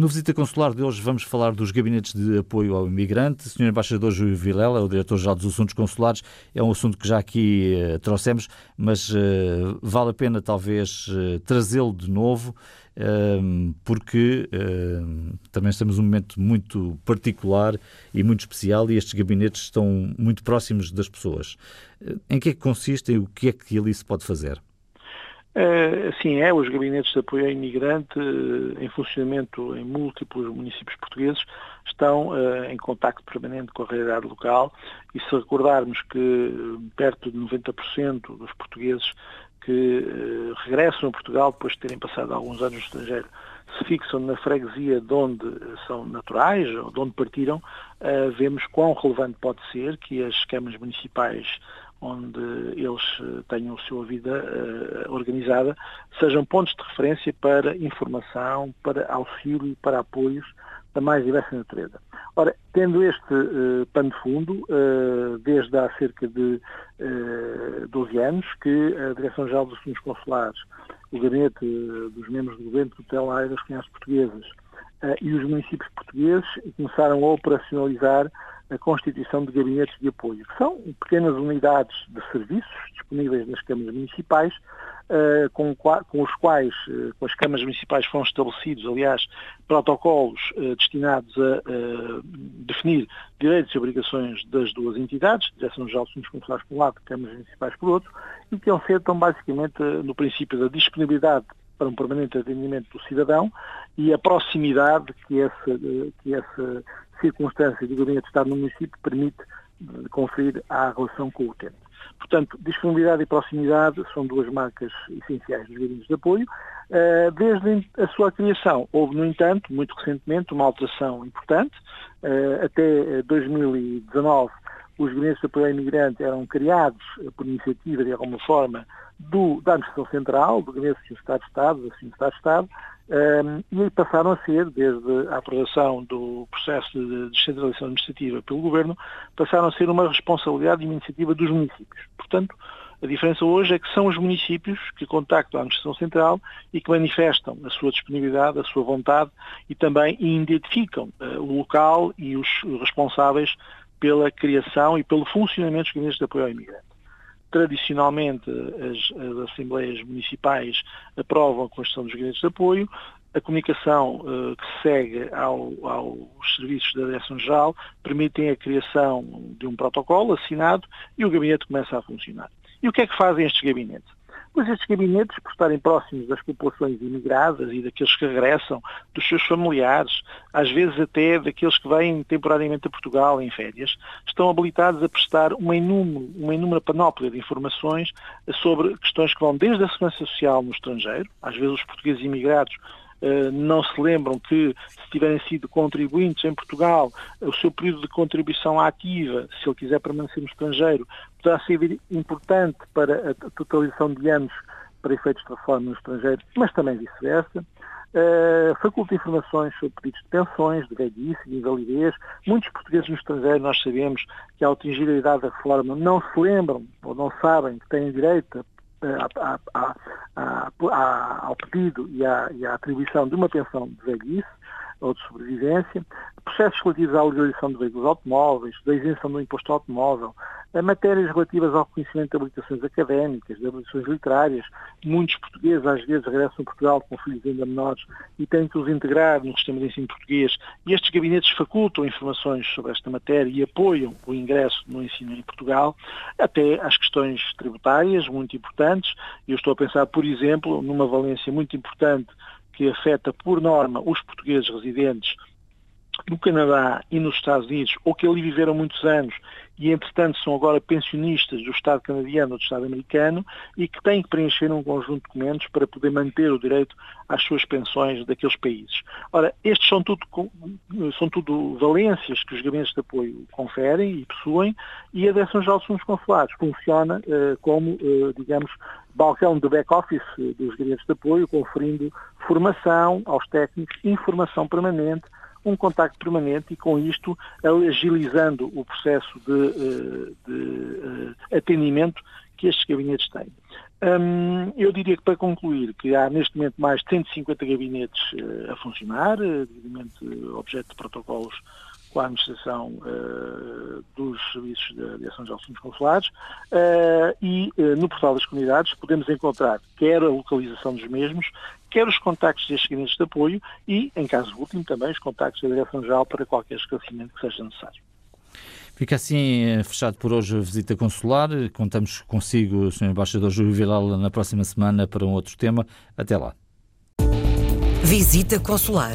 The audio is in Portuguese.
No Visita Consular de hoje vamos falar dos gabinetes de apoio ao imigrante. O Sr. Embaixador Júlio Vilela, é o Diretor-Geral dos Assuntos Consulares, é um assunto que já aqui uh, trouxemos, mas uh, vale a pena talvez uh, trazê-lo de novo, porque também estamos num momento muito particular e muito especial e estes gabinetes estão muito próximos das pessoas. Em que é que consistem e o que é que ali se pode fazer? Uh, sim, é. Os gabinetes de apoio ao imigrante, uh, em funcionamento em múltiplos municípios portugueses, estão uh, em contacto permanente com a realidade local e se recordarmos que perto de 90% dos portugueses que regressam a Portugal depois de terem passado alguns anos no estrangeiro se fixam na freguesia de onde são naturais ou de onde partiram, vemos quão relevante pode ser que as câmaras municipais onde eles eh, tenham a sua vida uh, organizada, sejam pontos de referência para informação, para auxílio, para apoios da mais diversa natureza. Ora, tendo este uh, pano de fundo, uh, desde há cerca de uh, 12 anos, que a Direção-Geral dos Assuntos Consulares, o Gabinete dos Membros do Governo Tutelar das Comunidades Portuguesas e os municípios portugueses começaram a operacionalizar a constituição de gabinetes de apoio, que são pequenas unidades de serviços disponíveis nas câmaras municipais, uh, com, os quais, uh, com as câmaras municipais foram estabelecidos, aliás, protocolos uh, destinados a definir direitos e obrigações das duas entidades, Direção-Geral de Assuntos por um lado, câmaras municipais por outro, e que estão basicamente no princípio da disponibilidade para um permanente atendimento do cidadão e a proximidade que essa, que essa circunstância de gabinete de Estado no município permite eh, conferir à relação com o utente. Portanto, disponibilidade e proximidade são duas marcas essenciais dos gabinetes de apoio. Eh, desde a sua criação, houve, no entanto, muito recentemente, uma alteração importante. Eh, até 2019, os gabinetes de apoio ao imigrante eram criados por iniciativa, de alguma forma, do, da Administração Central, do Gabinete de Estado de Estado, da Secretaria de Estado, e passaram a ser, desde a aprovação do processo de descentralização administrativa pelo Governo, passaram a ser uma responsabilidade e uma iniciativa dos municípios. Portanto, a diferença hoje é que são os municípios que contactam a Administração Central e que manifestam a sua disponibilidade, a sua vontade e também identificam uh, o local e os responsáveis pela criação e pelo funcionamento dos gabinetes de apoio ao imigrante tradicionalmente as, as, Assembleias Municipais aprovam a Constituição dos Gabinetes de Apoio, a comunicação uh, que se segue ao, aos serviços da Direção-Geral permitem a criação de um protocolo assinado e o gabinete começa a funcionar. E o que é que fazem estes gabinetes? Pois estes gabinetes, por estarem próximos das populações imigradas e daqueles que regressam, dos seus familiares, às vezes até daqueles que vêm temporariamente a Portugal em férias, estão habilitados a prestar uma inúmera, uma inúmera panóplia de informações sobre questões que vão desde a segurança social no estrangeiro, às vezes os portugueses imigrados Uh, não se lembram que, se tiverem sido contribuintes em Portugal, o seu período de contribuição ativa, se ele quiser permanecer no estrangeiro, poderá ser importante para a totalização de anos para efeitos de reforma no estrangeiro, mas também vice-versa. Uh, faculta informações sobre pedidos de pensões, de velhice, de invalidez. Muitos portugueses no estrangeiro, nós sabemos que ao atingir a idade da reforma, não se lembram ou não sabem que têm direito a, a, a, ao pedido e e à atribuição de uma pensão de velhice ou de sobrevivência, processos relativos à legalização de veículos automóveis, da isenção do imposto automóvel, a matérias relativas ao reconhecimento de habilitações académicas, de habilitações literárias. Muitos portugueses às vezes regressam a Portugal com filhos ainda menores e têm que os integrar no sistema de ensino português. E estes gabinetes facultam informações sobre esta matéria e apoiam o ingresso no ensino em Portugal, até às questões tributárias, muito importantes. Eu estou a pensar, por exemplo, numa valência muito importante que afeta por norma os portugueses residentes no Canadá e nos Estados Unidos, ou que ali viveram muitos anos e, entretanto, são agora pensionistas do Estado canadiano ou do Estado americano e que têm que preencher um conjunto de documentos para poder manter o direito às suas pensões daqueles países. Ora, estes são tudo, são tudo valências que os gabinetes de apoio conferem e possuem e a Direção-Geral dos Fundos Consulares funciona uh, como, uh, digamos, balcão de back-office dos gabinetes de apoio, conferindo formação aos técnicos, informação permanente, um contacto permanente e com isto agilizando o processo de, de atendimento que estes gabinetes têm. Hum, eu diria que para concluir que há neste momento mais de 150 gabinetes uh, a funcionar, devidamente objeto de protocolos com a administração uh, dos serviços de direção de assuntos consulares uh, e uh, no portal das comunidades podemos encontrar quer a localização dos mesmos, quer os contactos destes gabinetes de apoio e, em caso último, também os contactos da Direção-Geral para qualquer esclarecimento que seja necessário. Fica assim eh, fechado por hoje a visita consular. Contamos consigo, Sr. Embaixador Júlio Vilela, na próxima semana para um outro tema. Até lá. Visita Consular,